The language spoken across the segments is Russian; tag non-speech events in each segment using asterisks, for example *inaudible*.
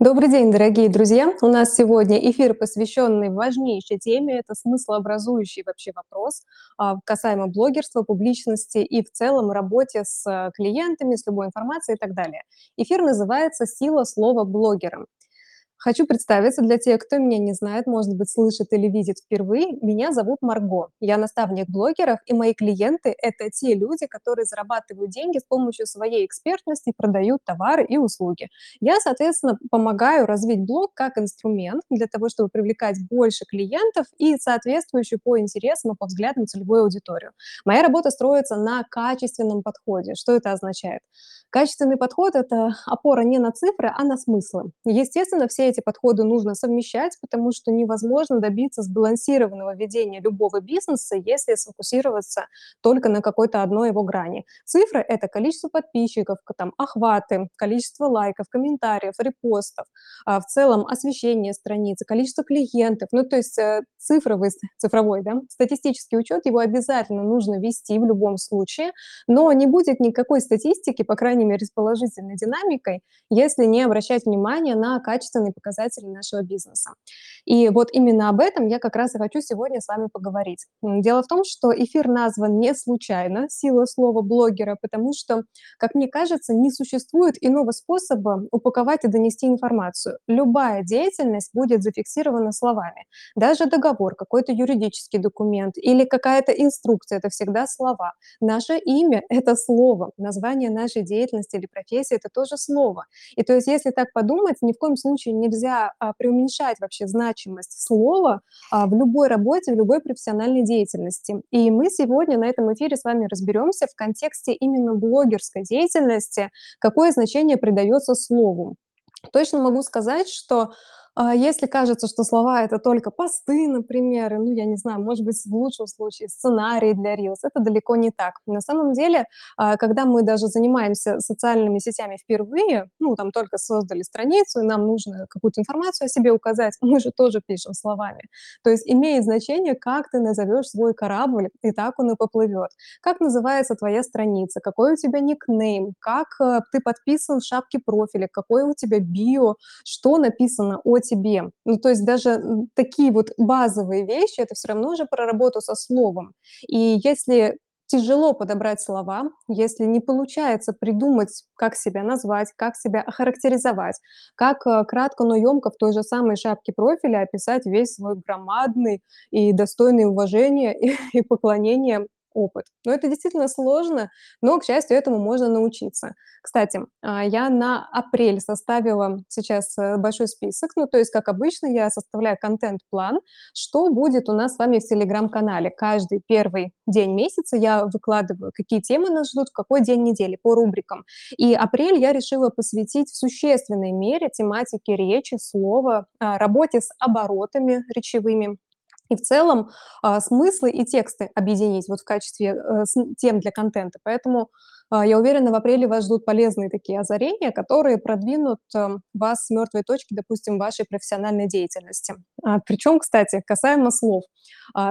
Добрый день, дорогие друзья! У нас сегодня эфир, посвященный важнейшей теме. Это смыслообразующий вообще вопрос а, касаемо блогерства, публичности и в целом работе с э, клиентами, с любой информацией и так далее. Эфир называется «Сила слова блогера». Хочу представиться для тех, кто меня не знает, может быть, слышит или видит впервые. Меня зовут Марго. Я наставник блогеров, и мои клиенты– это те люди, которые зарабатывают деньги с помощью своей экспертности, продают товары и услуги. Я, соответственно, помогаю развить блог как инструмент для того, чтобы привлекать больше клиентов и соответствующую по интересам и по взглядам целевую аудиторию. Моя работа строится на качественном подходе. Что это означает? Качественный подход– это опора не на цифры, а на смыслы. Естественно, все эти подходы нужно совмещать, потому что невозможно добиться сбалансированного ведения любого бизнеса, если сфокусироваться только на какой-то одной его грани. Цифры – это количество подписчиков, там, охваты, количество лайков, комментариев, репостов, а в целом освещение страницы, количество клиентов. Ну, то есть э, цифровый, цифровой, да, статистический учет, его обязательно нужно вести в любом случае, но не будет никакой статистики, по крайней мере, с положительной динамикой, если не обращать внимание на качественные показатели нашего бизнеса. И вот именно об этом я как раз и хочу сегодня с вами поговорить. Дело в том, что эфир назван не случайно «Сила слова блогера», потому что, как мне кажется, не существует иного способа упаковать и донести информацию. Любая деятельность будет зафиксирована словами. Даже договор, какой-то юридический документ или какая-то инструкция – это всегда слова. Наше имя – это слово, название нашей деятельности или профессии, это тоже слово. И то есть если так подумать, ни в коем случае нельзя а, преуменьшать вообще значимость слова а, в любой работе, в любой профессиональной деятельности. И мы сегодня на этом эфире с вами разберемся в контексте именно блогерской деятельности, какое значение придается слову. Точно могу сказать, что если кажется, что слова- это только посты, например, ну, я не знаю, может быть, в лучшем случае сценарий для Reels, это далеко не так. На самом деле, а, когда мы даже занимаемся социальными сетями впервые, ну, там только создали страницу, и нам нужно какую-то информацию о себе указать, *laughs* мы же тоже пишем словами. То есть имеет значение, как ты назовешь свой корабль, и так он и поплывет. Как называется твоя страница, какой у тебя никнейм, как э, ты подписан в шапке профиля, какой у тебя био, что написано о тебе. Ну, то есть даже такие вот базовые вещи, это все равно уже про работу со словом. И если тяжело подобрать слова, если не получается придумать, как себя назвать, как себя охарактеризовать, как э, кратко, но емко в той же самой шапке профиля описать весь свой громадный и достойный уважения *laughs* и, поклонения опыт. Но это действительно сложно, но, к счастью, этому можно научиться. Кстати, а, я на апрель составила сейчас э, большой список, ну, то есть, как обычно, я составляю контент-план, что будет у нас с вами в Телеграм-канале. Каждый первый день месяца я выкладываю, какие темы нас ждут, в какой день недели, по рубрикам. И апрель я решила посвятить в существенной мере тематике речи, слова, а, работе с оборотами речевыми, и в целом а, смыслы и тексты объединить вот в качестве э, тем для контента. Поэтому а, я уверена, в апреле вас ждут полезные такие озарения, которые продвинут эм, вас с мертвой точки, допустим, вашей профессиональной деятельности. А, Причем, кстати, касаемо слов.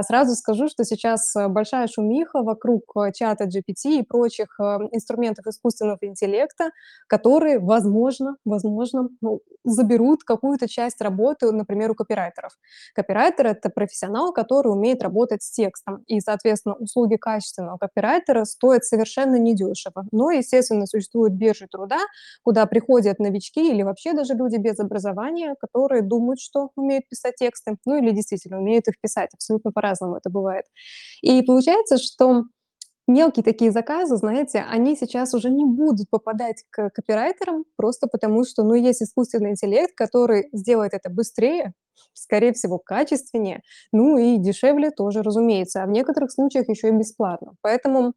Сразу скажу, что сейчас э, большая шумиха вокруг э, чата GPT и прочих инструментов искусственного интеллекта, которые, возможно, возможно, ну, заберут какую-то часть работы, например, у копирайтеров. Копирайтер — это профессионал, который умеет работать с текстом, и, соответственно, услуги качественного копирайтера стоят совершенно недешево. Но, естественно, существуют биржи труда, куда приходят новички или вообще даже люди без образования, которые думают, что умеют писать тексты, ну или действительно умеют их писать, абсолютно по-разному это бывает. И получается, что Мелкие такие заказы, знаете, они сейчас уже не будут попадать к копирайтерам, просто потому что, ну, есть искусственный интеллект, который сделает это быстрее, скорее всего, качественнее, ну и дешевле тоже, разумеется, а в некоторых случаях еще и бесплатно. Поэтому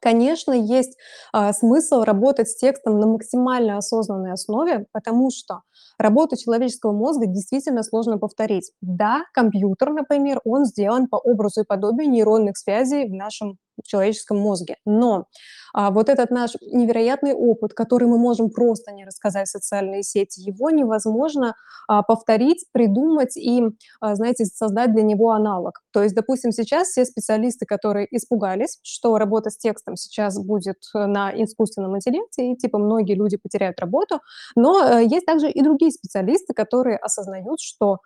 Конечно, есть а, смысл работать с текстом на максимально осознанной основе, потому что работу человеческого мозга действительно сложно повторить. Да, компьютер, например, он сделан по образу и подобию нейронных связей в нашем в человеческом мозге. Но а, вот этот наш невероятный опыт, который мы можем просто не рассказать в социальные сети, его невозможно а, повторить, придумать и, а, знаете, создать для него аналог. То есть, допустим, сейчас все специалисты, которые испугались, что работа с текстом сейчас будет на искусственном интеллекте, и типа многие люди потеряют работу, но э, есть также и другие специалисты, которые осознают, что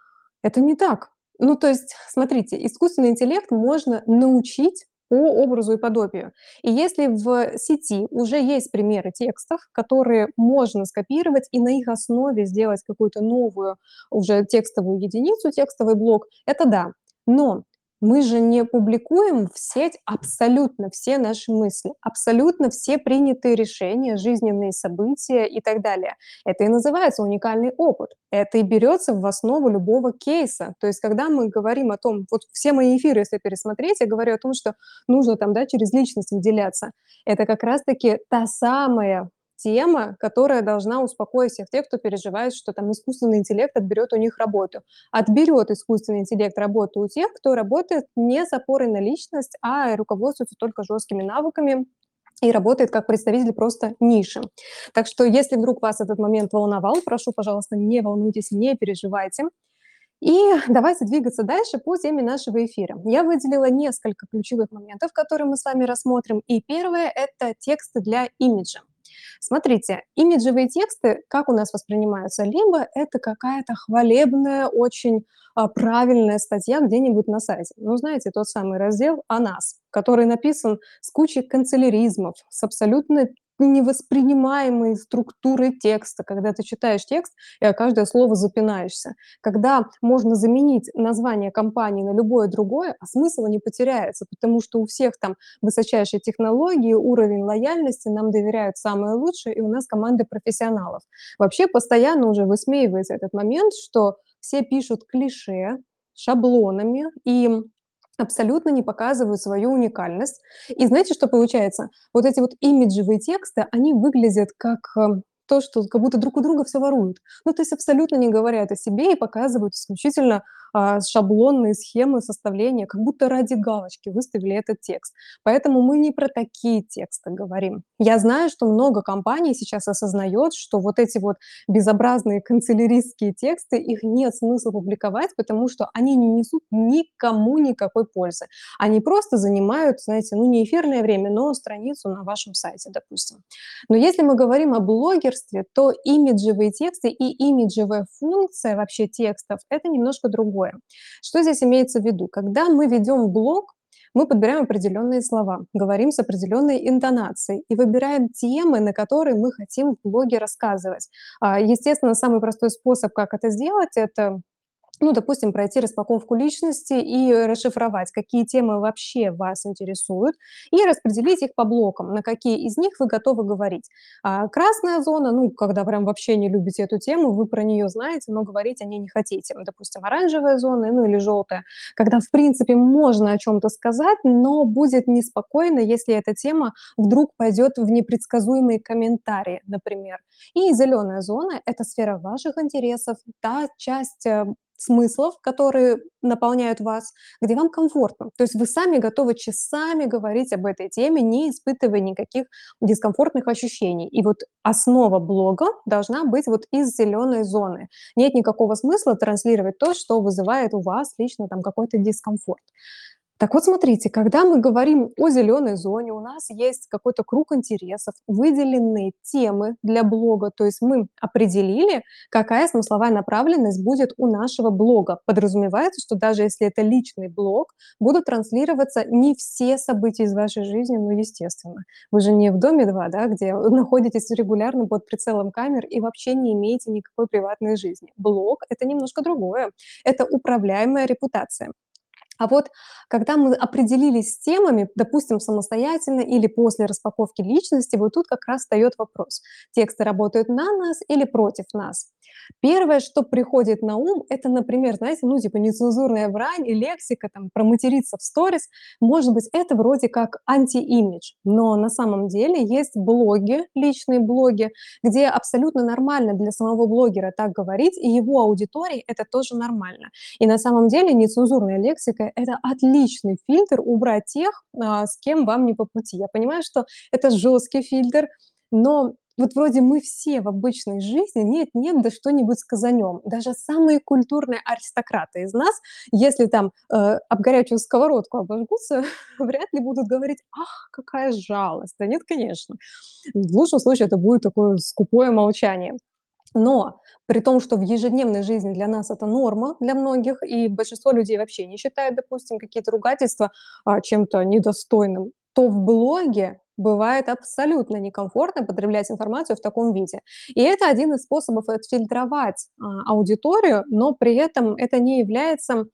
это не так. Ну, то есть, смотрите, искусственный интеллект можно научить по образу и подобию. И если в сети уже есть примеры текстов, которые можно скопировать и на их основе сделать какую-то новую уже текстовую единицу, текстовый блок, это да. Но мы же не публикуем в сеть абсолютно все наши мысли, абсолютно все принятые решения, жизненные события и так далее. Это и называется уникальный опыт. Это и берется в основу любого кейса. То есть, когда мы говорим о том, вот все мои эфиры, если пересмотреть, я говорю о том, что нужно там, да, через личность выделяться. Это как раз-таки та самая тема, которая должна успокоить всех тех, кто переживает, что там искусственный интеллект отберет у них работу. Отберет искусственный интеллект работу у тех, кто работает не с опорой на личность, а руководствуется только жесткими навыками и работает как представитель просто ниши. Так что если вдруг вас этот момент волновал, прошу, пожалуйста, не волнуйтесь, не переживайте. И давайте двигаться дальше по теме нашего эфира. Я выделила несколько ключевых моментов, которые мы с вами рассмотрим. И первое – это тексты для имиджа. Смотрите, имиджевые тексты, как у нас воспринимаются? Либо это какая-то хвалебная, очень а, правильная статья где-нибудь на сайте. Ну, знаете, тот самый раздел о нас, который написан с кучей канцеляризмов, с абсолютно невоспринимаемой структуры текста, когда ты читаешь текст и о каждое слово запинаешься. Когда можно заменить название компании на любое другое, а смысл не потеряется, потому что у всех там высочайшие технологии, уровень лояльности, нам доверяют самое лучшее, и у нас команда профессионалов. Вообще постоянно уже высмеивается этот момент, что все пишут клише, шаблонами, и абсолютно не показывают свою уникальность. И знаете, что получается? Вот эти вот имиджевые тексты, они выглядят как эм, то, что как будто друг у друга все воруют. Ну, то есть абсолютно не говорят о себе и показывают исключительно а, шаблонные схемы составления, как будто ради галочки выставили этот текст. Поэтому мы не про такие тексты говорим. Я знаю, что много компаний сейчас осознает, что вот эти вот безобразные канцеляристские тексты, их нет смысла публиковать, потому что они не несут никому никакой пользы. Они просто занимают, знаете, ну не эфирное время, но страницу на вашем сайте, допустим. Но если мы говорим о блогерстве, то имиджевые тексты и имиджевая функция вообще текстов – это немножко другое другое. Что здесь имеется в виду? Когда мы ведем блог, мы подбираем определенные слова, говорим с определенной интонацией и выбираем темы, на которые мы хотим в блоге рассказывать. А, естественно, самый простой способ, как это сделать, это ну, допустим, пройти распаковку личности и расшифровать, какие темы вообще вас интересуют, и распределить их по блокам, на какие из них вы готовы говорить. А красная зона, ну, когда прям вообще не любите эту тему, вы про нее знаете, но говорить о ней не хотите. Допустим, оранжевая зона, ну, или желтая, когда, в принципе, можно о чем-то сказать, но будет неспокойно, если эта тема вдруг пойдет в непредсказуемые комментарии, например. И зеленая зона– это сфера ваших интересов, та часть э, смыслов, которые наполняют вас, где вам комфортно. То есть вы сами готовы часами говорить об этой теме, не испытывая никаких дискомфортных ощущений. И вот основа блога должна быть вот из зеленой зоны. Нет никакого смысла транслировать то, что вызывает у вас лично там какой-то дискомфорт. Так вот, смотрите, когда мы говорим о зеленой зоне, у нас есть какой-то круг интересов, выделенные темы для блога, то есть мы определили, какая смысловая направленность будет у нашего блога. Подразумевается, что даже если это личный блог, будут транслироваться не все события из вашей жизни, ну, естественно. Вы же не в доме 2, да, где находитесь регулярно под прицелом камер и вообще не имеете никакой приватной жизни. Блог — это немножко другое. Это управляемая репутация. А вот когда мы определились с темами, допустим, самостоятельно или после распаковки личности, вот тут как раз встает вопрос. Тексты работают на нас или против нас? Первое, что приходит на ум, это, например, знаете, ну, типа нецензурная брань и лексика, там, проматериться в сторис. Может быть, это вроде как анти-имидж, но на самом деле есть блоги, личные блоги, где абсолютно нормально для самого блогера так говорить, и его аудитории это тоже нормально. И на самом деле нецензурная лексика– это отличный фильтр убрать тех, а, с кем вам не по пути. Я понимаю, что это жесткий фильтр, но вот вроде мы все в обычной жизни нет-нет, да что-нибудь сказанем. Даже самые культурные аристократы из нас, если там э, об горячую сковородку обожгутся, *laughs* вряд ли будут говорить «ах, какая жалость». Да нет, конечно. В лучшем случае это будет такое скупое молчание. Но при том, что в ежедневной жизни для нас это норма, для многих, и большинство людей вообще не считает, допустим, какие-то ругательства а, чем-то недостойным, то в блоге бывает абсолютно некомфортно потреблять информацию в таком виде. И это один из способов отфильтровать а, аудиторию, но при этом это не является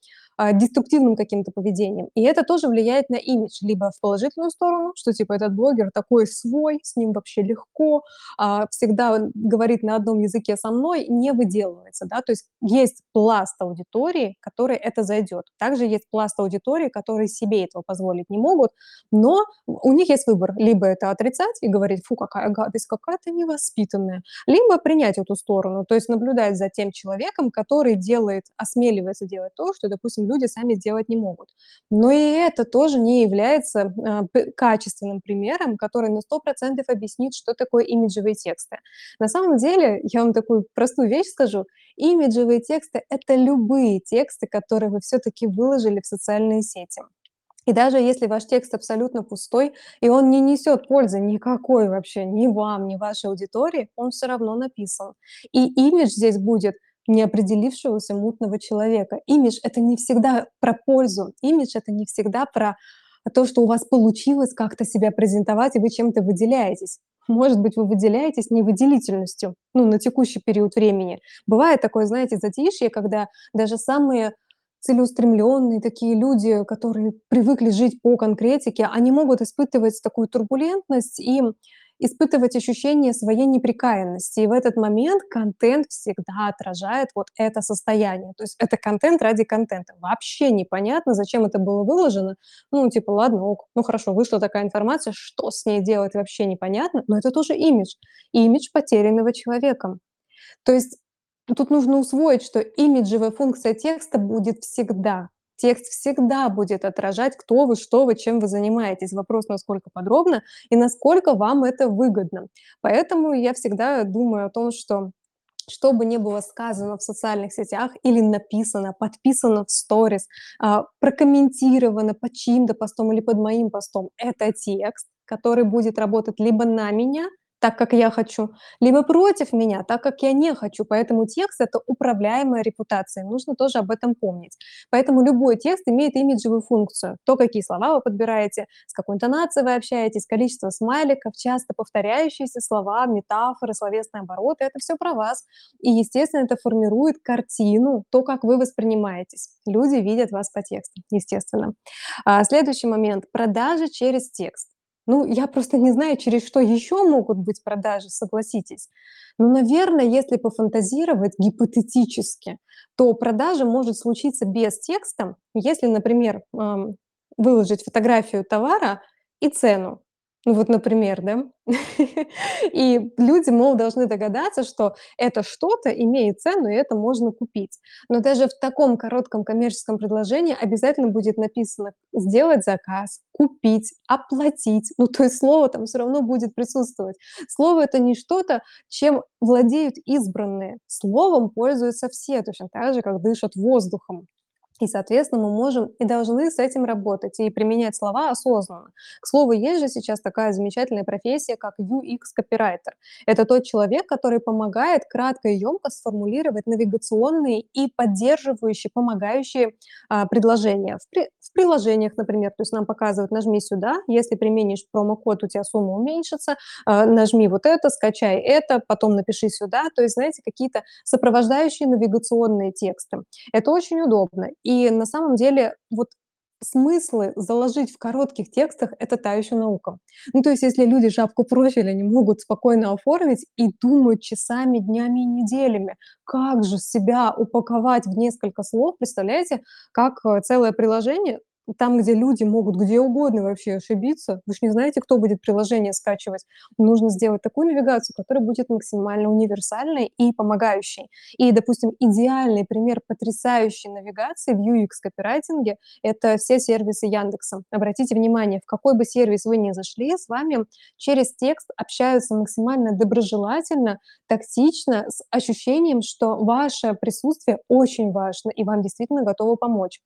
деструктивным каким-то поведением. И это тоже влияет на имидж, либо в положительную сторону, что типа этот блогер такой свой, с ним вообще легко, а, всегда говорит на одном языке со мной, не выделывается, да, то есть есть пласт аудитории, который это зайдет. Также есть пласт аудитории, которые себе этого позволить не могут, но у них есть выбор, либо это отрицать и говорить, фу, какая гадость, какая ты невоспитанная, либо принять эту сторону, то есть наблюдать за тем человеком, который делает, осмеливается делать то, что, допустим, люди сами сделать не могут. Но и это тоже не является э, качественным примером, который на 100% объяснит, что такое имиджевые тексты. На самом деле, я вам такую простую вещь скажу, имиджевые тексты — это любые тексты, которые вы все-таки выложили в социальные сети. И даже если ваш текст абсолютно пустой, и он не несет пользы никакой вообще ни вам, ни вашей аудитории, он все равно написан. И имидж здесь будет неопределившегося мутного человека. Имидж– это не всегда про пользу, имидж– это не всегда про то, что у вас получилось как-то себя презентовать, и вы чем-то выделяетесь. Может быть, вы выделяетесь невыделительностью, ну, на текущий период времени. Бывает такое, знаете, затишье, когда даже самые целеустремленные такие люди, которые привыкли жить по конкретике, они могут испытывать такую турбулентность и испытывать ощущение своей неприкаянности. И в этот момент контент всегда отражает вот это состояние. То есть это контент ради контента. Вообще непонятно, зачем это было выложено. Ну, типа, ладно, ок, ну хорошо, вышла такая информация, что с ней делать вообще непонятно, но это тоже имидж. Имидж потерянного человеком. То есть тут нужно усвоить, что имиджевая функция текста будет всегда. Текст всегда будет отражать, кто вы, что вы, чем вы занимаетесь. Вопрос, насколько подробно и насколько вам это выгодно. Поэтому я всегда думаю о том, что что бы ни было сказано в социальных сетях или написано, подписано в сторис, а, прокомментировано под чьим-то постом или под моим постом, это текст, который будет работать либо на меня, так, как я хочу, либо против меня, так, как я не хочу. Поэтому текст— это управляемая репутация. Нужно тоже об этом помнить. Поэтому любой текст имеет имиджевую функцию. То, какие слова вы подбираете, с какой интонацией вы общаетесь, количество смайликов, часто повторяющиеся слова, метафоры, словесные обороты— это все про вас. И, естественно, это формирует картину, то, как вы воспринимаетесь. Люди видят вас по тексту, естественно. А, следующий момент— продажи через текст. Ну, я просто не знаю, через что еще могут быть продажи, согласитесь. Но, наверное, если пофантазировать гипотетически, то продажа может случиться без текста, если, например, выложить фотографию товара и цену. Ну вот, например, да? И люди, мол, должны догадаться, что это что-то имеет цену, и это можно купить. Но даже в таком коротком коммерческом предложении обязательно будет написано «сделать заказ», «купить», «оплатить». Ну, то есть слово там все равно будет присутствовать. Слово— это не что-то, чем владеют избранные. Словом пользуются все, точно так же, как дышат воздухом. И, соответственно, мы можем и должны с этим работать и применять слова осознанно. К слову, есть же сейчас такая замечательная профессия, как UX-копирайтер. Это тот человек, который помогает кратко и емко сформулировать навигационные и поддерживающие, помогающие а, предложения. В, при, в приложениях, например, то есть нам показывают, нажми сюда, если применишь промокод, у тебя сумма уменьшится, а, нажми вот это, скачай это, потом напиши сюда. То есть, знаете, какие-то сопровождающие навигационные тексты. Это очень удобно. На самом деле вот смыслы заложить в коротких текстах- это та еще наука. Ну, то есть, если люди шапку профиля не могут спокойно оформить и думают часами, днями и неделями, как же себя упаковать в несколько слов, представляете, как э, целое приложение там, где люди могут где угодно вообще ошибиться, вы ж не знаете, кто будет приложение скачивать. Нужно сделать такую навигацию, которая будет максимально универсальной и помогающей. И, допустим, идеальный пример потрясающей навигации в UX-копирайтинге- это все сервисы Яндекса. Обратите внимание, в какой бы сервис вы ни зашли, с вами через текст общаются максимально доброжелательно, тактично, с ощущением, что ваше присутствие очень важно и вам действительно готовы помочь.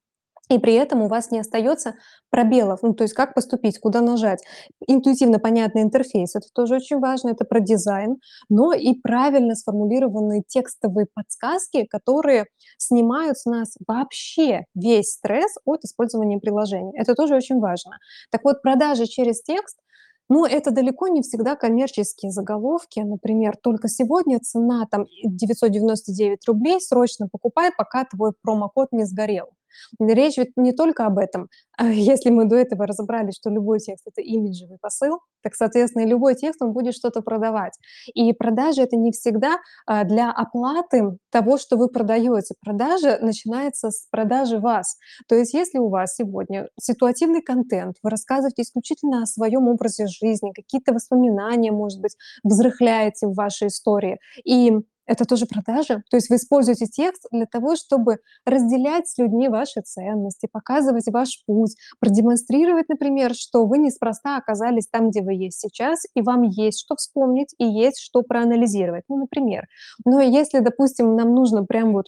И при этом у вас не остается пробелов. Ну, то есть как поступить, куда нажать. Интуитивно понятный интерфейс- это тоже очень важно, это про дизайн, но и правильно сформулированные текстовые подсказки, которые снимают с нас вообще весь стресс от использования приложений. Это тоже очень важно. Так вот, продажи через текст, ну, это далеко не всегда коммерческие заголовки. Например, только сегодня цена там 999 рублей, срочно покупай, пока твой промокод не сгорел. Речь ведь не только об этом. *laughs* Если мы до этого разобрались, что любой текст- это имиджевый посыл, так, соответственно, и любой текст, он будет что-то продавать. И продажи- это не всегда, а, для оплаты того, что вы продаете. Продажа начинается с продажи вас. То есть если у вас сегодня ситуативный контент, вы рассказываете исключительно о своем образе жизни, какие-то воспоминания, может быть, взрыхляете в вашей истории, и это тоже продажа. То есть вы используете текст для того, чтобы разделять с людьми ваши ценности, показывать ваш путь, продемонстрировать, например, что вы неспроста оказались там, где вы есть сейчас, и вам есть что вспомнить и есть что проанализировать. Ну, например. Но если, допустим, нам нужно прям вот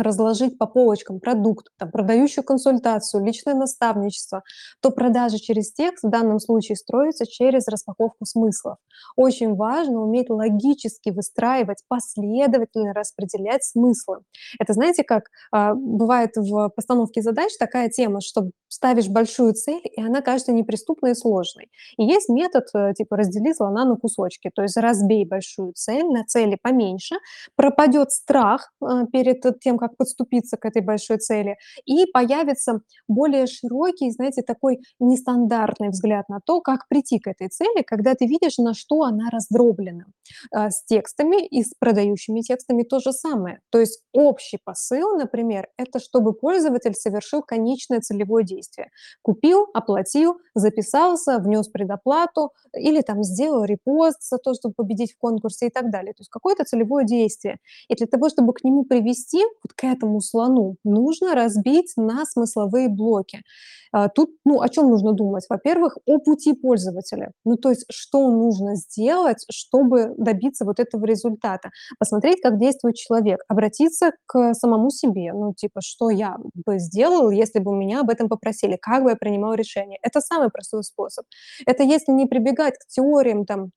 разложить по полочкам продукт, там, продающую консультацию, личное наставничество, то продажи через текст в данном случае строятся через распаковку смыслов. Очень важно уметь логически выстраивать, последовательно распределять смыслы. Это знаете, как а, бывает в постановке задач такая тема, что ставишь большую цель, и она кажется неприступной и сложной. И есть метод э, типа «раздели слона на кусочки», то есть разбей большую цель на цели поменьше, пропадет страх э, перед тем, как подступиться к этой большой цели, и появится более широкий, знаете, такой нестандартный взгляд на то, как прийти к этой цели, когда ты видишь, на что она раздроблена. А, с текстами и с продающими текстами то же самое. То есть общий посыл, например, это чтобы пользователь совершил конечное целевое действие. Купил, оплатил, записался, внес предоплату или там сделал репост за то, чтобы победить в конкурсе и так далее. То есть какое-то целевое действие. И для того, чтобы к нему привести, вот к этому слону, нужно разбить на смысловые блоки. А, тут, ну, о чем нужно думать? Во-первых, о пути пользователя. Ну, то есть, что нужно сделать, чтобы добиться вот этого результата. Посмотреть, как действует человек, обратиться к самому себе. Ну, типа, что я бы сделал, если бы меня об этом попросили, как бы я принимал решение. Это самый простой способ. Это если не прибегать к теориям, там,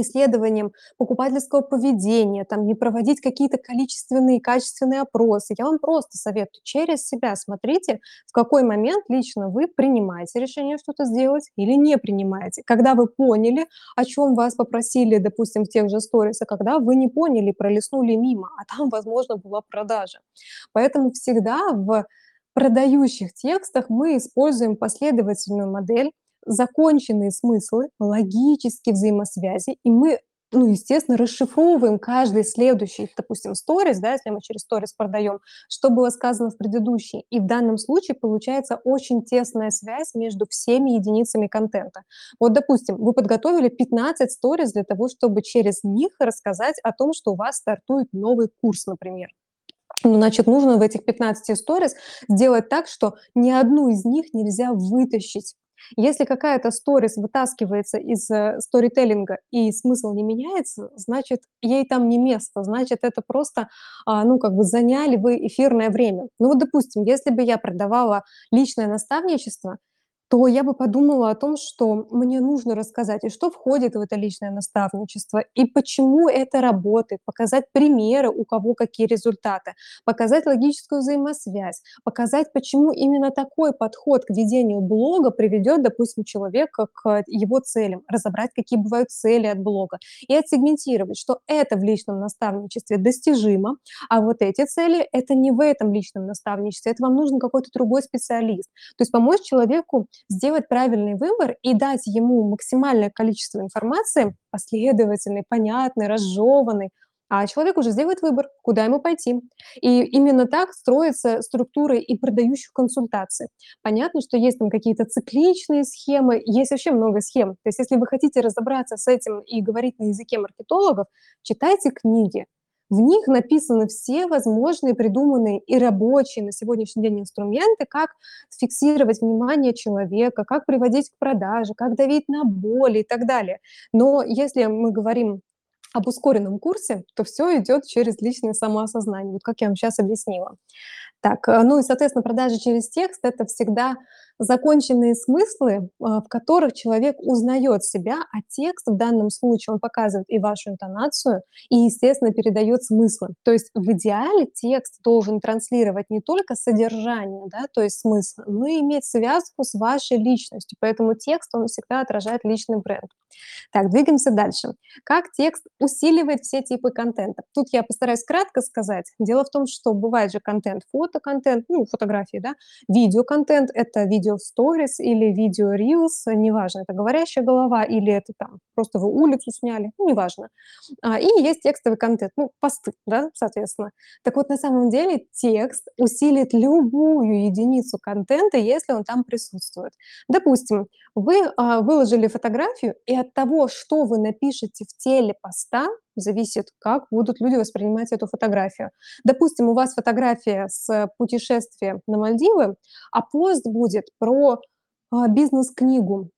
исследованиям покупательского поведения, там, не проводить какие-то количественные, качественные опросы. Я вам просто советую через себя смотрите, в какой момент лично вы принимаете решение что-то сделать или не принимаете. Когда вы поняли, о чем вас попросили, допустим, в тех же сторис, а когда вы не поняли, пролистнули мимо, а там, возможно, была продажа. Поэтому всегда в продающих текстах мы используем последовательную модель, законченные смыслы, логические взаимосвязи, и мы, ну, естественно, расшифровываем каждый следующий, допустим, сторис, да, если мы через сторис продаем, что было сказано в предыдущей. И в данном случае получается очень тесная связь между всеми единицами контента. Вот, допустим, вы подготовили 15 сторис для того, чтобы через них рассказать о том, что у вас стартует новый курс, например. Ну, значит, нужно в этих 15 сторис сделать так, что ни одну из них нельзя вытащить если какая-то сторис вытаскивается из э, сторителлинга и смысл не меняется, значит, ей там не место, значит, это просто, а, ну, как бы заняли вы эфирное время. Ну, вот, допустим, если бы я продавала личное наставничество, то я бы подумала о том, что мне нужно рассказать, и что входит в это личное наставничество, и почему это работает, показать примеры, у кого какие результаты, показать логическую взаимосвязь, показать, почему именно такой подход к ведению блога приведет, допустим, человека к его целям, разобрать, какие бывают цели от блога, и отсегментировать, что это в личном наставничестве достижимо, а вот эти цели- это не в этом личном наставничестве, это вам нужен какой-то другой специалист. То есть помочь человеку сделать правильный выбор и дать ему максимальное количество информации, последовательной, понятной, разжеванной, а человек уже сделает выбор, куда ему пойти. И именно так строятся структуры и продающих консультаций. Понятно, что есть там какие-то цикличные схемы, есть вообще много схем. То есть если вы хотите разобраться с этим и говорить на языке маркетологов, читайте книги, в них написаны все возможные придуманные и рабочие на сегодняшний день инструменты, как фиксировать внимание человека, как приводить к продаже, как давить на боль и так далее. Но если мы говорим об ускоренном курсе, то все идет через личное самоосознание, вот как я вам сейчас объяснила. Так, э, ну и, соответственно, продажи через текст- это всегда законченные смыслы, а, в которых человек узнает себя, а текст в данном случае, он показывает и вашу интонацию, и, естественно, передает смыслы. То есть в идеале текст должен транслировать не только содержание, да, то есть смысл, но и иметь связку с вашей личностью. Поэтому текст, он всегда отражает личный бренд. Так, двигаемся дальше. Как текст усиливает все типы контента? Тут я постараюсь кратко сказать. Дело в том, что бывает же контент, фотоконтент, ну, фотографии, да, видеоконтент, это видео в сторис или видео reels, неважно, это говорящая голова или это там просто вы улицу сняли, ну, неважно. А, и есть текстовый контент, ну, посты, да, соответственно. Так вот, на самом деле текст усилит любую единицу контента, если он там присутствует. Допустим, вы а, выложили фотографию, и от того, что вы напишете в теле поста, зависит, как будут люди воспринимать эту фотографию. Допустим, у вас фотография с путешествия на Мальдивы, а пост будет про а, бизнес-книгу.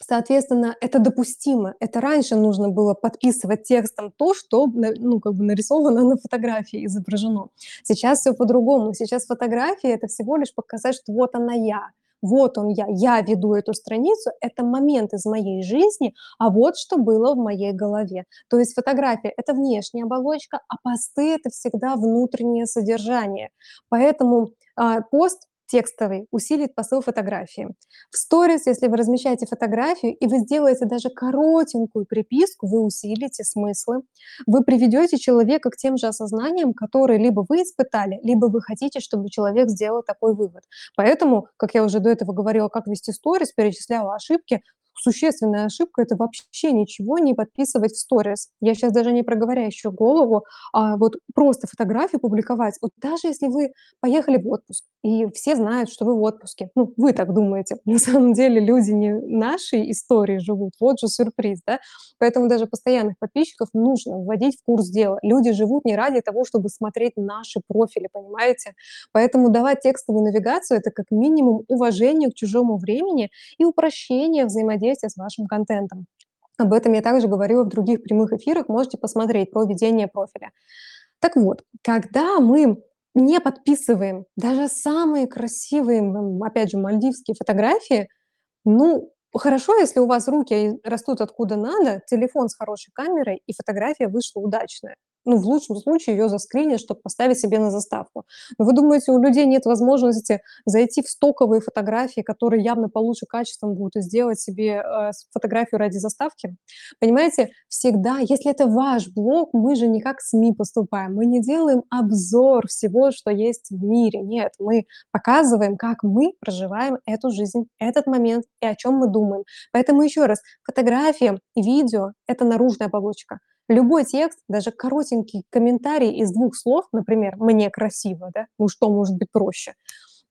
Соответственно, это допустимо. Это раньше нужно было подписывать текстом то, что ну, как бы нарисовано на фотографии, изображено. Сейчас все по-другому. Сейчас фотография– это всего лишь показать, что вот она я вот он я, я веду эту страницу, это момент из моей жизни, а вот что было в моей голове. То есть фотография– это внешняя оболочка, а посты– это всегда внутреннее содержание. Поэтому а, пост текстовый усилит посыл фотографии. В сторис, если вы размещаете фотографию и вы сделаете даже коротенькую приписку, вы усилите смыслы, вы приведете человека к тем же осознаниям, которые либо вы испытали, либо вы хотите, чтобы человек сделал такой вывод. Поэтому, как я уже до этого говорила, как вести сторис, перечисляла ошибки, существенная ошибка– это вообще ничего не подписывать в сторис. Я сейчас даже не проговоряющую голову, а вот просто фотографию публиковать. Вот даже если вы поехали в отпуск, и все знают, что вы в отпуске, ну, вы так думаете, *laughs* на самом деле люди не нашей истории живут, вот же сюрприз, да? Поэтому даже постоянных подписчиков нужно вводить в курс дела. Люди живут не ради того, чтобы смотреть наши профили, понимаете? Поэтому давать текстовую навигацию– это как минимум уважение к чужому времени и упрощение взаимодействия взаимодействия с вашим контентом. Об этом я также говорила в других прямых эфирах, можете посмотреть про ведение профиля. Так вот, когда мы не подписываем даже самые красивые, опять же, мальдивские фотографии, ну, хорошо, если у вас руки растут откуда надо, телефон с хорошей камерой и фотография вышла удачная ну, в лучшем случае ее заскринить, чтобы поставить себе на заставку. Но вы думаете, у людей нет возможности зайти в стоковые фотографии, которые явно получше качеством будут, и сделать себе э, фотографию ради заставки? Понимаете, всегда, если это ваш блог, мы же не как СМИ поступаем, мы не делаем обзор всего, что есть в мире. Нет, мы показываем, как мы проживаем эту жизнь, этот момент и о чем мы думаем. Поэтому еще раз, фотография и видео — это наружная оболочка. Любой текст, даже коротенький комментарий из двух слов, например, «мне красиво», да, ну что может быть проще,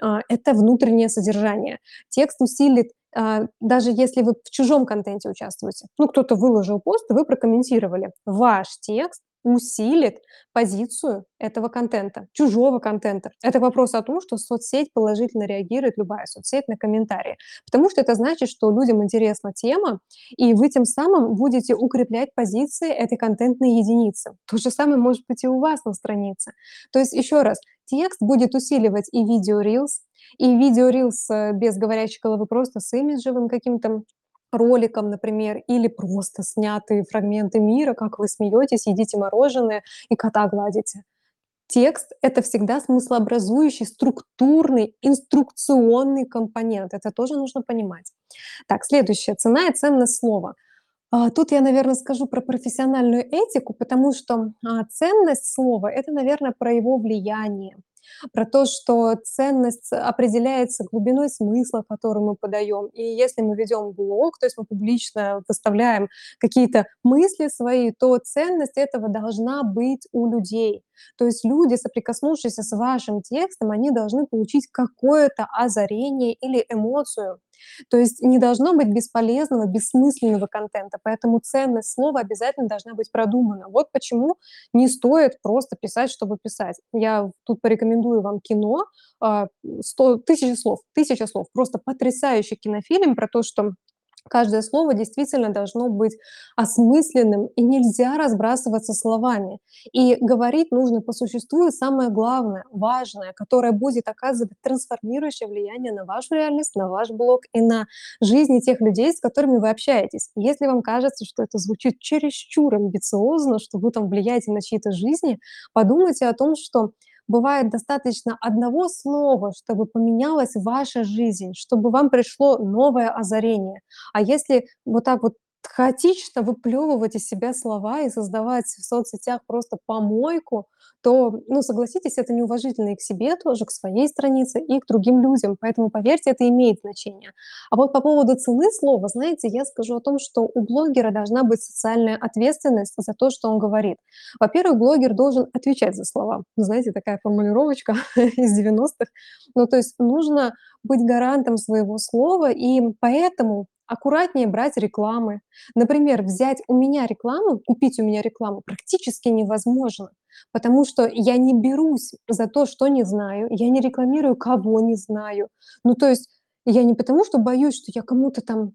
а, это внутреннее содержание. Текст усилит, а, даже если вы в чужом контенте участвуете. Ну, кто-то выложил пост, вы прокомментировали. Ваш текст усилит позицию этого контента, чужого контента. Это вопрос о том, что соцсеть положительно реагирует, любая соцсеть, на комментарии. Потому что это значит, что людям интересна тема, и вы тем самым будете укреплять позиции этой контентной единицы. То же самое может быть и у вас на странице. То есть, еще раз, Текст будет усиливать и видео Reels, и видео Reels, э, без говорящей головы, просто с имиджевым каким-то роликом, например, или просто снятые фрагменты мира, как вы смеетесь, едите мороженое и кота гладите. Текст- это всегда смыслообразующий, структурный, инструкционный компонент. Это тоже нужно понимать. Так, следующее- цена и ценность слова. А, тут я, наверно, скажу про профессиональную этику, потому что, а, ценность слова- это, наверно, про его влияние, про то, что ценность определяется глубиной смысла, который мы подаём. И если мы ведём блог, то есть мы публично выставляем какие-то мысли свои, то ценность этого должна быть у людей. То есть люди, соприкоснувшиеся с вашим текстом, они должны получить какое-то озарение или эмоцию. То есть не должно быть бесполезного, бессмысленного контента, поэтому ценность слова обязательно должна быть продумана. Вот почему не стоит просто писать, чтобы писать. Я тут порекомендую вам кино, а, 100 1000 слов 1000 слов. Просто потрясающий кинофильм про то, что каждое слово действительно должно быть осмысленным, и нельзя разбрасываться словами. И говорить нужно по существу, и самое главное, важное, которое будет оказывать трансформирующее влияние на вашу реальность, на ваш блог и на жизни тех людей, с которыми вы общаетесь. Если вам кажется, что это звучит чересчур амбициозно, что вы там влияете на чьи-то жизни, подумайте о том, что бывает достаточно одного слова, чтобы поменялась ваша жизнь, чтобы вам пришло новое озарение. А если вот так вот хаотично выплёвывать из себя слова и создавать в соцсетях просто помойку, то, ну, согласитесь, это неуважительно и к себе тоже, к своей странице, и к другим людям. Поэтому, поверьте, это имеет значение. А вот по поводу цены слова, знаете, я скажу о том, что у блогера должна быть социальная ответственность за то, что он говорит. Во-первых, блогер должен отвечать за слова. Знаете, такая формулировочка *laughs* из 90-х. Ну, то есть нужно быть гарантом своего слова, и поэтому аккуратнее брать рекламы. Например, взять у меня рекламу, купить у меня рекламу практически невозможно, потому что я не берусь за то, что не знаю, я не рекламирую, кого не знаю. Ну, то есть я не потому, что боюсь, что я кому-то там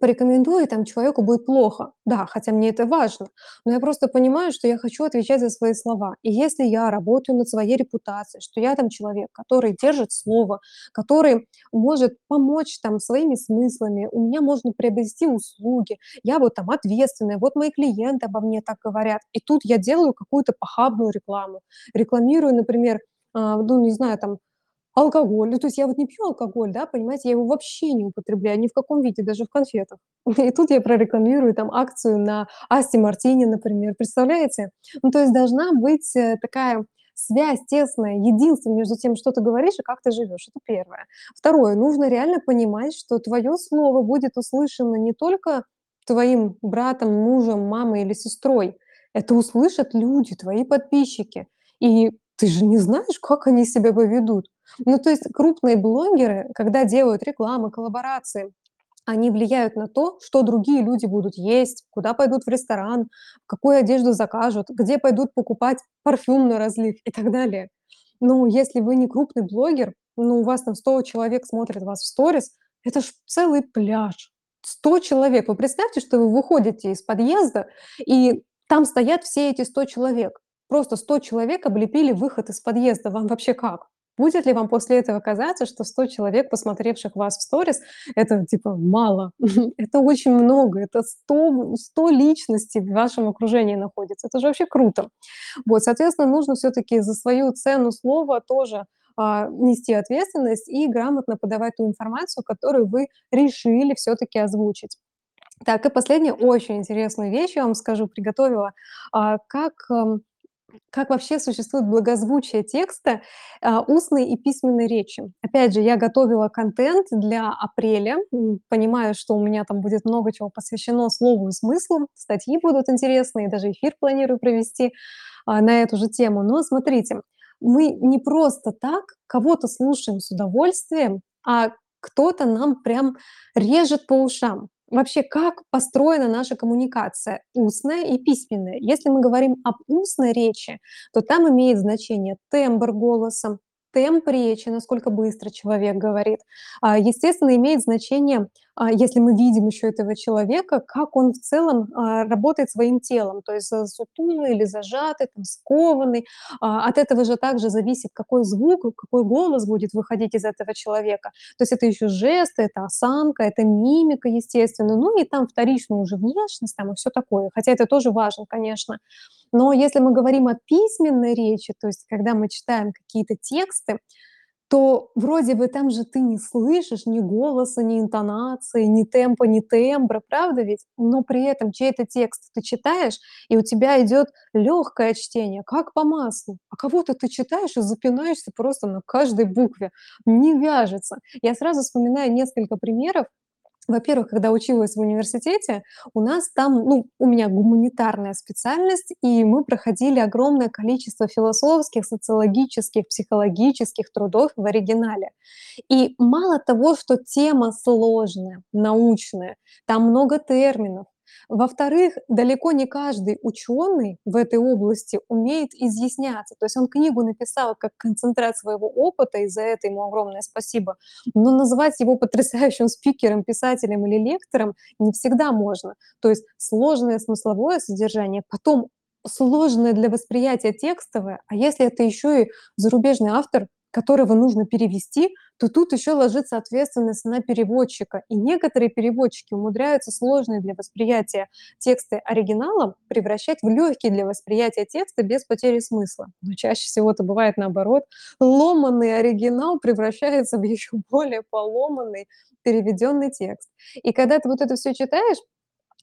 порекомендую, там человеку будет плохо. Да, хотя мне это важно, но я просто понимаю, что я хочу отвечать за свои слова. И если я работаю над своей репутацией, что я там человек, который держит слово, который может помочь там своими смыслами, у меня можно приобрести услуги, я вот там ответственная, вот мои клиенты обо мне так говорят. И тут я делаю какую-то похабную рекламу, рекламирую, например, а, ну, не знаю, там, алкоголь. Ну, то есть я вот не пью алкоголь, да, понимаете, я его вообще не употребляю ни в каком виде, даже в конфетах. *laughs* И тут я прорекламирую там акцию на Асти Мартини, например. Представляете? Ну, то есть должна быть, э, такая связь тесная, единство между тем, что ты говоришь и как ты живёшь. Это первое. Второе. Нужно реально понимать, что твоё слово будет услышано не только твоим братом, мужем, мамой или сестрой. Это услышат люди, твои подписчики. И ты же не знаешь, как они себя поведут. Ну, то есть крупные блогеры, когда делают рекламы, коллаборации, они влияют на то, что другие люди будут есть, куда пойдут в ресторан, какую одежду закажут, где пойдут покупать парфюм на разлив и так далее. Ну, если вы не крупный блогер, ну, у вас там 100 человек смотрят вас в сторис, это ж целый пляж. 100 человек. Вы представьте, что вы выходите из подъезда, и там стоят все эти 100 человек. Просто 100 человек облепили выход из подъезда. Вам вообще как? Будет ли вам после этого казаться, что 100 человек, посмотревших вас в сторис, это типа мало? *laughs* Это очень много, это 100 100 личностей в вашем окружении находится. Это же вообще круто. Вот, соответственно, нужно всё-таки за свою цену слова тоже, а, нести ответственность и грамотно подавать ту информацию, которую вы решили всё-таки озвучить. Так, и последняя очень интересную вещь я вам скажу, приготовила. А, как, ам, как вообще существует благозвучие текста, устной и письменной речи. Опять же, я готовила контент для апреля, понимаю, что у меня там будет много чего посвящено слову и смыслу, статьи будут интересные, даже эфир планирую провести, а, на эту же тему. Но смотрите, мы не просто так кого-то слушаем с удовольствием, а кто-то нам прям режет по ушам. Вообще, как построена наша коммуникация: устная и письменная? Если мы говорим об устной речи, то там имеет значение тембр голоса, темп речи, насколько быстро человек говорит. А, естественно, имеет значение, а, если мы видим еще этого человека, как он в целом, а, работает своим телом, то есть сутулый или зажатый, там, скованный. От этого же также зависит, какой звук, какой голос будет выходить из этого человека. То есть это еще жесты, это осанка, это мимика, естественно. Ну и там вторично уже внешность там и все такое. Хотя это тоже важно, конечно. Но если мы говорим о письменной речи, то есть когда мы читаем какие-то тексты, то вроде бы там же ты не слышишь ни голоса, ни интонации, ни темпа, ни тембра, правда ведь? Но при этом чей-то текст ты читаешь, и у тебя идет легкое чтение, как по маслу. А кого-то ты читаешь и запинаешься просто на каждой букве. Не вяжется. Я сразу вспоминаю несколько примеров, во-первых, когда училась в университете, у нас там, ну, у меня гуманитарная специальность, и мы проходили огромное количество философских, социологических, психологических трудов в оригинале. И мало того, что тема сложная, научная, там много терминов, во-вторых, далеко не каждый ученый в этой области умеет изъясняться. То есть он книгу написал как концентрат своего опыта, и за это ему огромное спасибо. Но называть его потрясающим спикером, писателем или лектором не всегда можно. То есть сложное смысловое содержание, потом сложное для восприятия текстовое, а если это еще и зарубежный автор, которого нужно перевести, то тут еще ложится ответственность на переводчика. И некоторые переводчики умудряются сложные для восприятия тексты оригиналом превращать в легкие для восприятия текста без потери смысла. Но чаще всего это бывает наоборот. Ломанный оригинал превращается в еще более поломанный переведенный текст. И когда ты вот это все читаешь,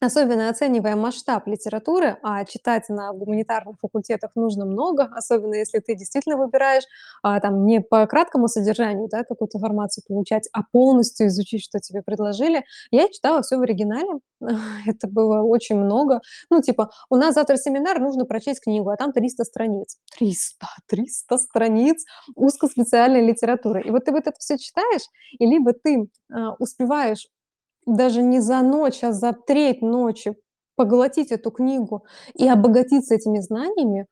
Особенно оценивая масштаб литературы, а читать на гуманитарных факультетах нужно много, особенно если ты действительно выбираешь а, там не по краткому содержанию да, какую-то информацию получать, а полностью изучить, что тебе предложили. Я читала все в оригинале, *laughs* это было очень много. Ну, типа, у нас завтра семинар, нужно прочесть книгу, а там 300 страниц. 300, 300 *laughs* страниц узкоспециальной литературы. И вот ты вот это все читаешь, и либо ты а, успеваешь даже не за ночь, а за треть ночи поглотить эту книгу и обогатиться этими знаниями,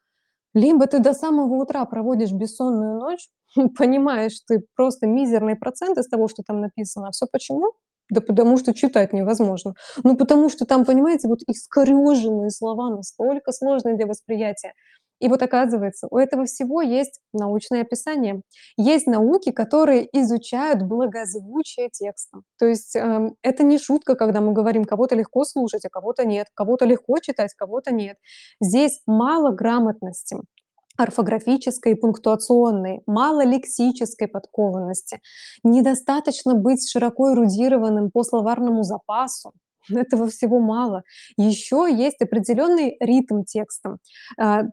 либо ты до самого утра проводишь бессонную ночь, *laughs* понимаешь ты просто мизерный процент из того, что там написано. А всё почему? Да потому что читать невозможно. Ну, потому что там, понимаете, вот искорёженные слова настолько сложные для восприятия. И вот оказывается, у этого всего есть научное описание. Есть науки, которые изучают благозвучие текста. То есть эм, это не шутка, когда мы говорим, кого-то легко слушать, а кого-то нет, кого-то легко читать, кого-то нет. Здесь мало грамотности орфографической и пунктуационной, мало лексической подкованности, недостаточно быть широко эрудированным по словарному запасу, этого всего мало. Еще есть определенный ритм текста.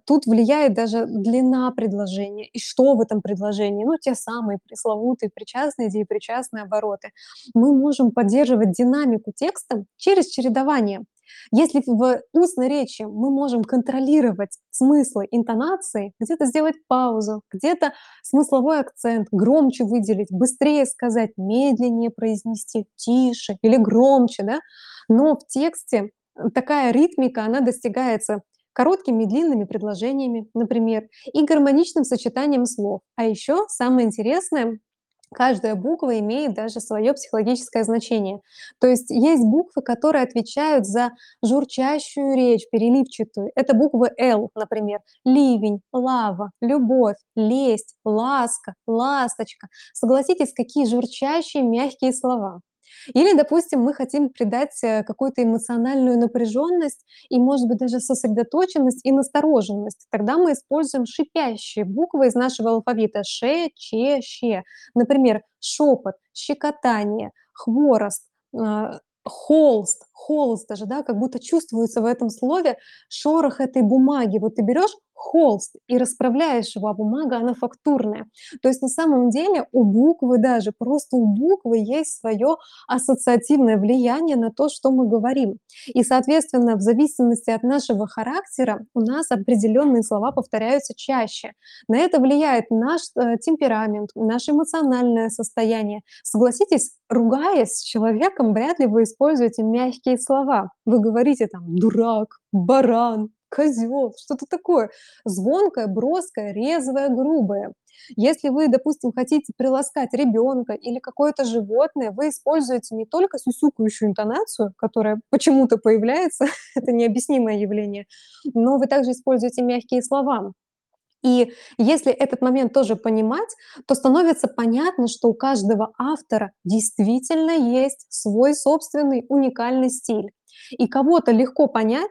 Тут влияет даже длина предложения и что в этом предложении. Ну, те самые пресловутые причастные, деепричастные обороты. Мы можем поддерживать динамику текста через чередование. Если в устной речи мы можем контролировать смыслы интонации, где-то сделать паузу, где-то смысловой акцент, громче выделить, быстрее сказать, медленнее произнести, тише или громче, да, но в тексте такая ритмика, она достигается короткими длинными предложениями, например, и гармоничным сочетанием слов. А еще самое интересное, каждая буква имеет даже свое психологическое значение. То есть есть буквы, которые отвечают за журчащую речь, переливчатую. Это буквы «Л», например. Ливень, лава, любовь, лесть, ласка, ласточка. Согласитесь, какие журчащие, мягкие слова. Или, допустим, мы хотим придать э, какую-то эмоциональную напряженность и, может быть, даже сосредоточенность и настороженность. Тогда мы используем шипящие буквы из нашего алфавита ше, че, ще. Например, шепот, щекотание, хворост, а, холст, холст даже, да, как будто чувствуется в этом слове шорох этой бумаги. Вот ты берешь холст и расправляешь его, а бумага, она фактурная. То есть на самом деле у буквы даже, просто у буквы есть свое ассоциативное влияние на то, что мы говорим. И, соответственно, в зависимости от нашего характера у нас определенные слова повторяются чаще. На это влияет наш э, темперамент, наше эмоциональное состояние. Согласитесь, ругаясь с человеком, вряд ли вы используете мягкие слова. Вы говорите там «дурак», «баран», козёл, что-то такое звонкое, броское, резвое, грубое. Если вы, допустим, хотите приласкать ребенка или какое-то животное, вы используете не только сюсюкающую интонацию, которая почему-то появляется, *laughs* это необъяснимое явление, но вы также используете мягкие слова. И если этот момент тоже понимать, то становится понятно, что у каждого автора действительно есть свой собственный уникальный стиль. И кого-то легко понять,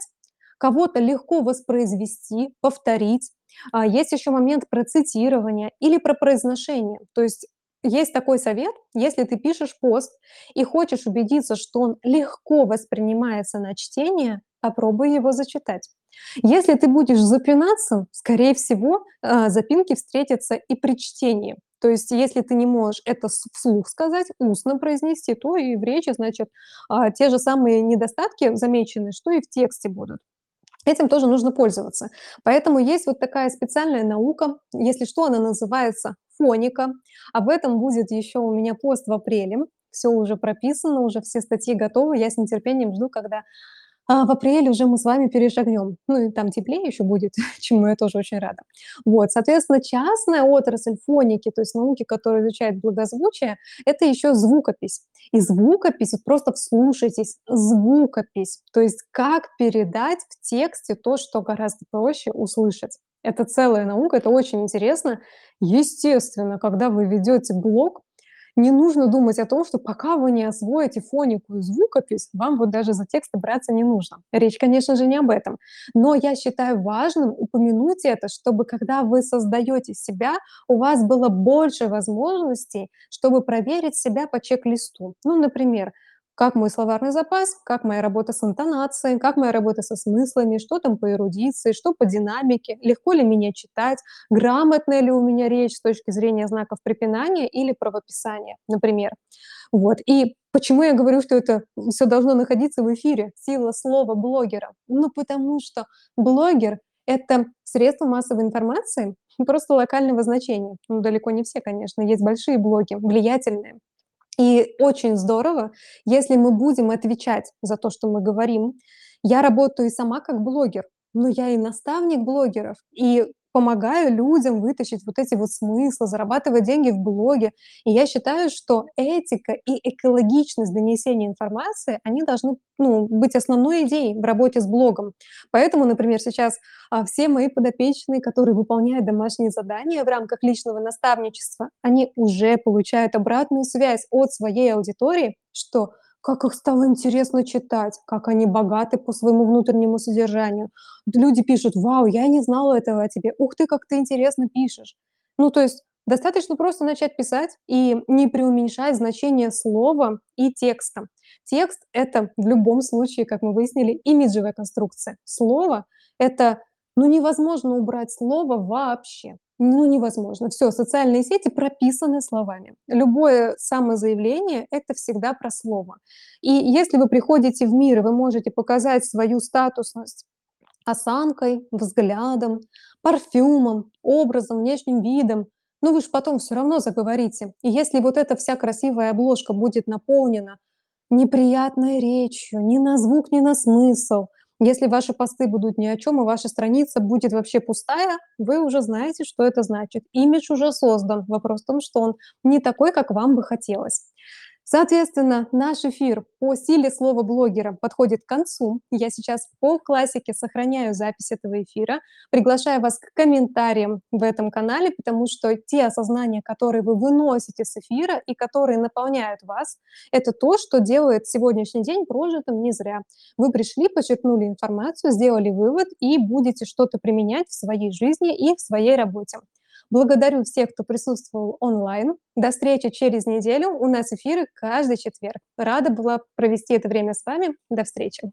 кого-то легко воспроизвести, повторить. А, есть еще момент про цитирование или про произношение. То есть есть такой совет: если ты пишешь пост и хочешь убедиться, что он легко воспринимается на чтение, попробуй его зачитать. Если ты будешь запинаться, скорее всего, а, запинки встретятся и при чтении. То есть если ты не можешь это вслух сказать, устно произнести, то и в речи, значит, а, те же самые недостатки замечены, что и в тексте будут. Этим тоже нужно пользоваться. Поэтому есть вот такая специальная наука, если что, она называется фоника. Об этом будет еще у меня пост в апреле. Всё уже прописано, уже все статьи готовы. Я с нетерпением жду, когда, а, в апреле уже мы с вами перешагнем. Ну и там теплее еще будет, *laughs* чему я тоже очень рада. Вот, соответственно, частная отрасль фоники, то есть науки, которая изучает благозвучие, это еще звукопись. И звукопись, вот просто вслушайтесь, звукопись, то есть как передать в тексте то, что гораздо проще услышать. Это целая наука, это очень интересно. Естественно, когда вы ведете блог, не нужно думать о том, что пока вы не освоите фонику и звукопись, вам вот даже за тексты браться не нужно. Речь, конечно же, не об этом. Но я считаю важным упомянуть это, чтобы когда вы создаете себя, у вас было больше возможностей, чтобы проверить себя по чек-листу. Ну, например, как мой словарный запас, как моя работа с интонацией, как моя работа со смыслами, что там по эрудиции, что по динамике, легко ли меня читать, грамотная ли у меня речь с точки зрения знаков препинания или правописания, например. Вот. И почему я говорю, что это всё должно находиться в эфире, сила слова блогера? Ну, потому что блогер- это средство массовой информации, просто локального значения. Ну, далеко не все, конечно, есть большие блоги, влиятельные. И очень здорово, если мы будем отвечать за то, что мы говорим. Я работаю и сама как блогер, но я и наставник блогеров, и помогаю людям вытащить вот эти вот смыслы, зарабатывать деньги в блоге. И я считаю, что этика и экологичность донесения информации, они должны, ну, быть основной идеей в работе с блогом. Поэтому, например, сейчас, а, все мои подопечные, которые выполняют домашние задания в рамках личного наставничества, они уже получают обратную связь от своей аудитории, что как их стало интересно читать, как они богаты по своему внутреннему содержанию. Люди пишут: "Вау, я не знала этого о тебе. Ух ты, как ты интересно пишешь". Ну, то есть достаточно просто начать писать и не преуменьшать значение слова и текста. Текст- это в любом случае, как мы выяснили, имиджевая конструкция. Слово- это, ну, невозможно убрать слово вообще. Ну, невозможно. Всё, социальные сети прописаны словами. Любое самозаявление- это всегда про слово. И если вы приходите в мир, вы можете показать свою статусность осанкой, взглядом, парфюмом, образом, внешним видом, ну, вы ж потом всё равно заговорите. И если вот эта вся красивая обложка будет наполнена неприятной речью ни на звук, ни на смысл, если ваши посты будут ни о чём, и ваша страница будет вообще пустая, вы уже знаете, что это значит. Имидж уже создан. Вопрос в том, что он не такой, как вам бы хотелось. Соответственно, наш эфир по силе слова блогера подходит к концу. Я сейчас по классике сохраняю запись этого эфира, приглашаю вас к комментариям в этом канале, потому что те осознания, которые вы выносите с эфира и которые наполняют вас- это то, что делает сегодняшний день прожитым не зря. Вы пришли, почерпнули информацию, сделали вывод и будете что-то применять в своей жизни и в своей работе. Благодарю всех, кто присутствовал онлайн. До встречи через неделю. У нас эфиры каждый четверг. Рада была провести это время с вами. До встречи.